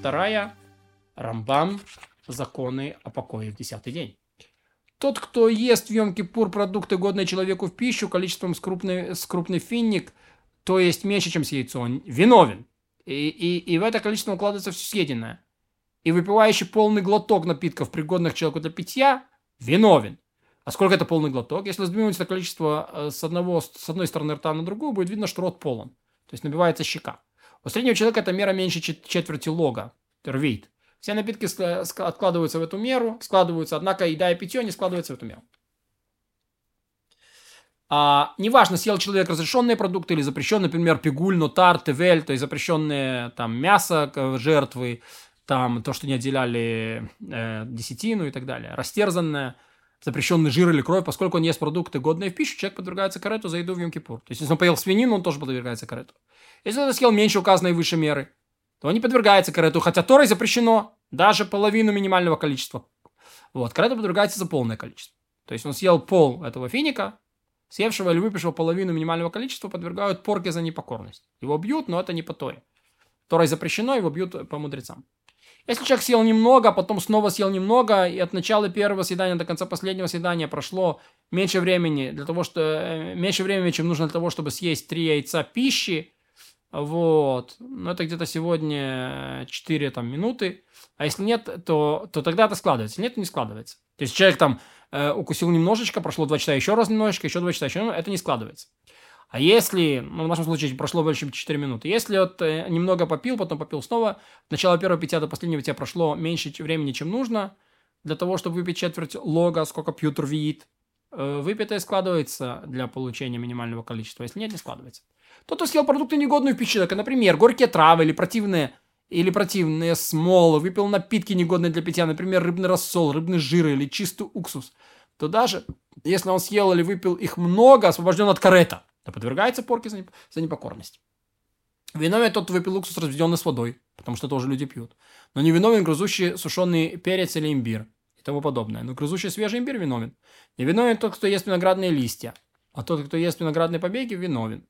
вторая. Рамбам. Законы о покое в десятый день. Тот, кто ест в Йом-Кипур продукты, годные человеку в пищу, количеством с крупный, с крупный финник, то есть меньше, чем с яйцом, виновен. И, и, и в это количество укладывается все съеденное. И выпивающий полный глоток напитков, пригодных человеку для питья, виновен. А сколько это полный глоток? Если сдвинуть это количество э, с, одного, с одной стороны рта на другую, будет видно, что рот полон. То есть набивается щека. У среднего человека эта мера меньше четверти лога, рвейт. Все напитки откладываются в эту меру, складываются, однако еда и питье не складываются в эту меру. А, неважно, съел человек разрешенные продукты или запрещенные, например, пигуль, нотар, тевель, то есть запрещенные там мясо жертвы, там то, что не отделяли э, десятину и так далее, растерзанное, запрещенный жир или кровь, поскольку он ест продукты, годные в пищу, человек подвергается карету за еду в йом -Кипур. То есть, если он поел свинину, он тоже подвергается карету. Если он съел меньше указанной выше меры, то он не подвергается карету, хотя Торой запрещено даже половину минимального количества. Вот, карета подвергается за полное количество. То есть он съел пол этого финика, съевшего или выпившего половину минимального количества подвергают порке за непокорность. Его бьют, но это не по Торе. Торой запрещено, его бьют по мудрецам. Если человек съел немного, а потом снова съел немного, и от начала первого съедания до конца последнего съедания прошло меньше времени, для того, что, э, меньше времени, чем нужно для того, чтобы съесть три яйца пищи, вот, ну это где-то сегодня 4 там, минуты, а если нет, то, то тогда это складывается, нет, то не складывается. То есть человек там э, укусил немножечко, прошло два часа еще раз немножечко, еще два часа еще, это не складывается. А если, ну, в нашем случае прошло больше, чем 4 минуты, если вот э, немного попил, потом попил снова, от начала первого питья до последнего питья прошло меньше времени, чем нужно, для того, чтобы выпить четверть лога, сколько пьют рвиит, э, выпитое складывается для получения минимального количества, если нет, не складывается. Тот, кто съел продукты негодные в пищу, например, горькие травы или противные или противные смолы, выпил напитки негодные для питья, например, рыбный рассол, рыбный жир или чистый уксус, то даже если он съел или выпил их много, освобожден от карета то подвергается порке за, неп... за непокорность. Виновен тот, кто выпил уксус, разведенный с водой, потому что тоже люди пьют. Но не виновен грызущий сушеный перец или имбирь и тому подобное. Но грызущий свежий имбирь виновен. Не виновен тот, кто ест виноградные листья, а тот, кто ест виноградные побеги, виновен.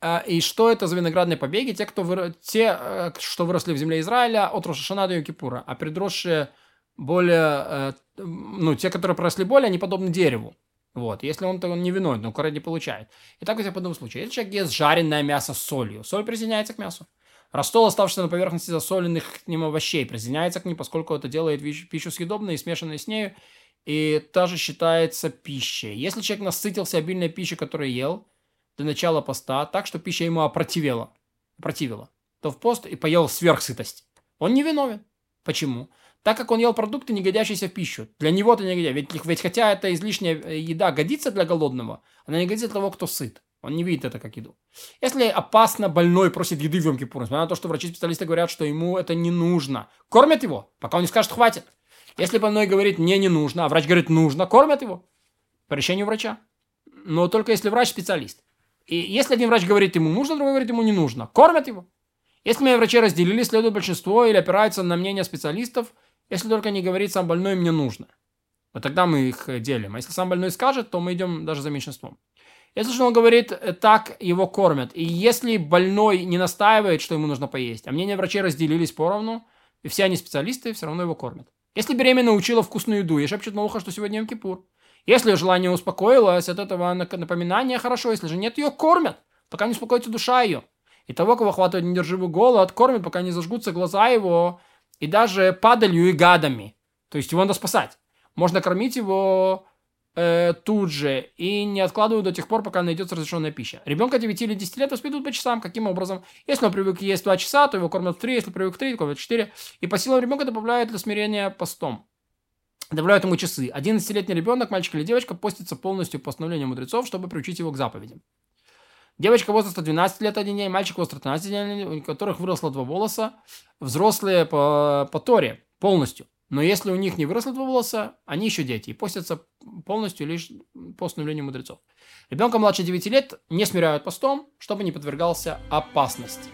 А, и что это за виноградные побеги? Те, кто выро... те, э, что выросли в земле Израиля от Рошашана до Кипура, а предросшие более, э, ну, те, которые проросли более, они подобны дереву. Вот, если он, то он не виновен, но корень не получает. И так у тебя по одному случаю. Если человек ест жареное мясо с солью, соль присоединяется к мясу. Растол, оставшийся на поверхности засоленных к ним овощей, присоединяется к ним, поскольку это делает пищу съедобной и смешанной с нею, и тоже считается пищей. Если человек насытился обильной пищей, которую ел до начала поста, так, что пища ему опротивела, опротивила, то в пост и поел сверхсытость. Он не виновен. Почему? Так как он ел продукты, не годящиеся в пищу. Для него это не годится. Ведь, ведь хотя эта излишняя э, еда годится для голодного, она не годится для того, кто сыт. Он не видит это как еду. Если опасно больной просит еды в Йом несмотря на то, что врачи-специалисты говорят, что ему это не нужно, кормят его, пока он не скажет «хватит». Если больной говорит «мне не нужно», а врач говорит «нужно», кормят его по решению врача. Но только если врач специалист. И если один врач говорит ему нужно, другой говорит ему не нужно, кормят его. Если мы врачи разделили, следует большинство или опираются на мнение специалистов – если только не говорит сам больной, мне нужно. Вот тогда мы их делим. А если сам больной скажет, то мы идем даже за меньшинством. Если же он говорит, э, так его кормят. И если больной не настаивает, что ему нужно поесть, а мнения врачей разделились поровну, и все они специалисты, все равно его кормят. Если беременна учила вкусную еду и шепчет на ухо, что сегодня Йом-Кипур. Если желание успокоилось от этого напоминания, хорошо. Если же нет, ее кормят, пока не успокоится душа ее. И того, кого хватает недерживый голод, кормят, пока не зажгутся глаза его, и даже падалью и гадами. То есть его надо спасать. Можно кормить его э, тут же и не откладывать до тех пор, пока найдется разрешенная пища. Ребенка 9 или 10 лет воспитывают по часам. Каким образом? Если он привык есть 2 часа, то его кормят в 3, если привык в 3, то кормят в 4. И по силам ребенка добавляют для смирения постом. Добавляют ему часы. 11-летний ребенок, мальчик или девочка, постится полностью по постановлению мудрецов, чтобы приучить его к заповедям. Девочка возраста 12 лет один день, мальчик возраста 13 дней, у которых выросло два волоса, взрослые по, по Торе полностью. Но если у них не выросло два волоса, они еще дети и постятся полностью лишь по установлению мудрецов. Ребенка младше 9 лет не смиряют постом, чтобы не подвергался опасности.